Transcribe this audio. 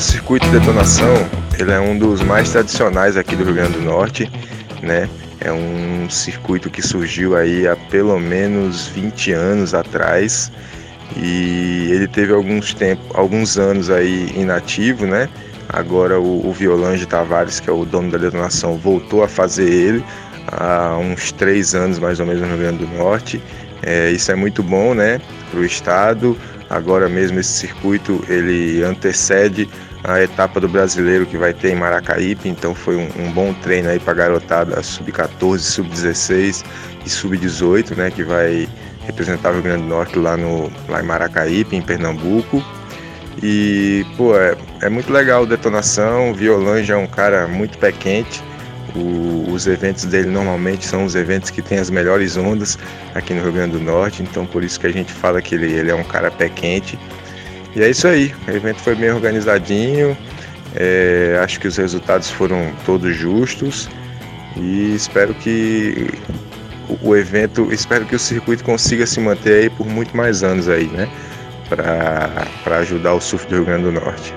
circuito de detonação, ele é um dos mais tradicionais aqui do Rio Grande do Norte, né? É um circuito que surgiu aí há pelo menos 20 anos atrás e ele teve alguns tempo, alguns anos aí inativo, né? Agora o, o Violange Tavares, que é o dono da detonação, voltou a fazer ele há uns três anos mais ou menos no Rio Grande do Norte. É, isso é muito bom, né, para o estado. Agora mesmo esse circuito ele antecede a etapa do brasileiro que vai ter em Maracaípe, então foi um, um bom treino aí para garotada sub-14, sub-16 e sub-18, né, que vai representar o Grande Norte lá, no, lá em Maracaípe, em Pernambuco. E, pô, é, é muito legal detonação. O Violange é um cara muito pé quente. O, os eventos dele normalmente são os eventos que tem as melhores ondas aqui no Rio Grande do Norte, então por isso que a gente fala que ele, ele é um cara pé quente. E é isso aí, o evento foi bem organizadinho, é, acho que os resultados foram todos justos e espero que o, o evento, espero que o circuito consiga se manter aí por muito mais anos aí, né? Para ajudar o surf do Rio Grande do Norte.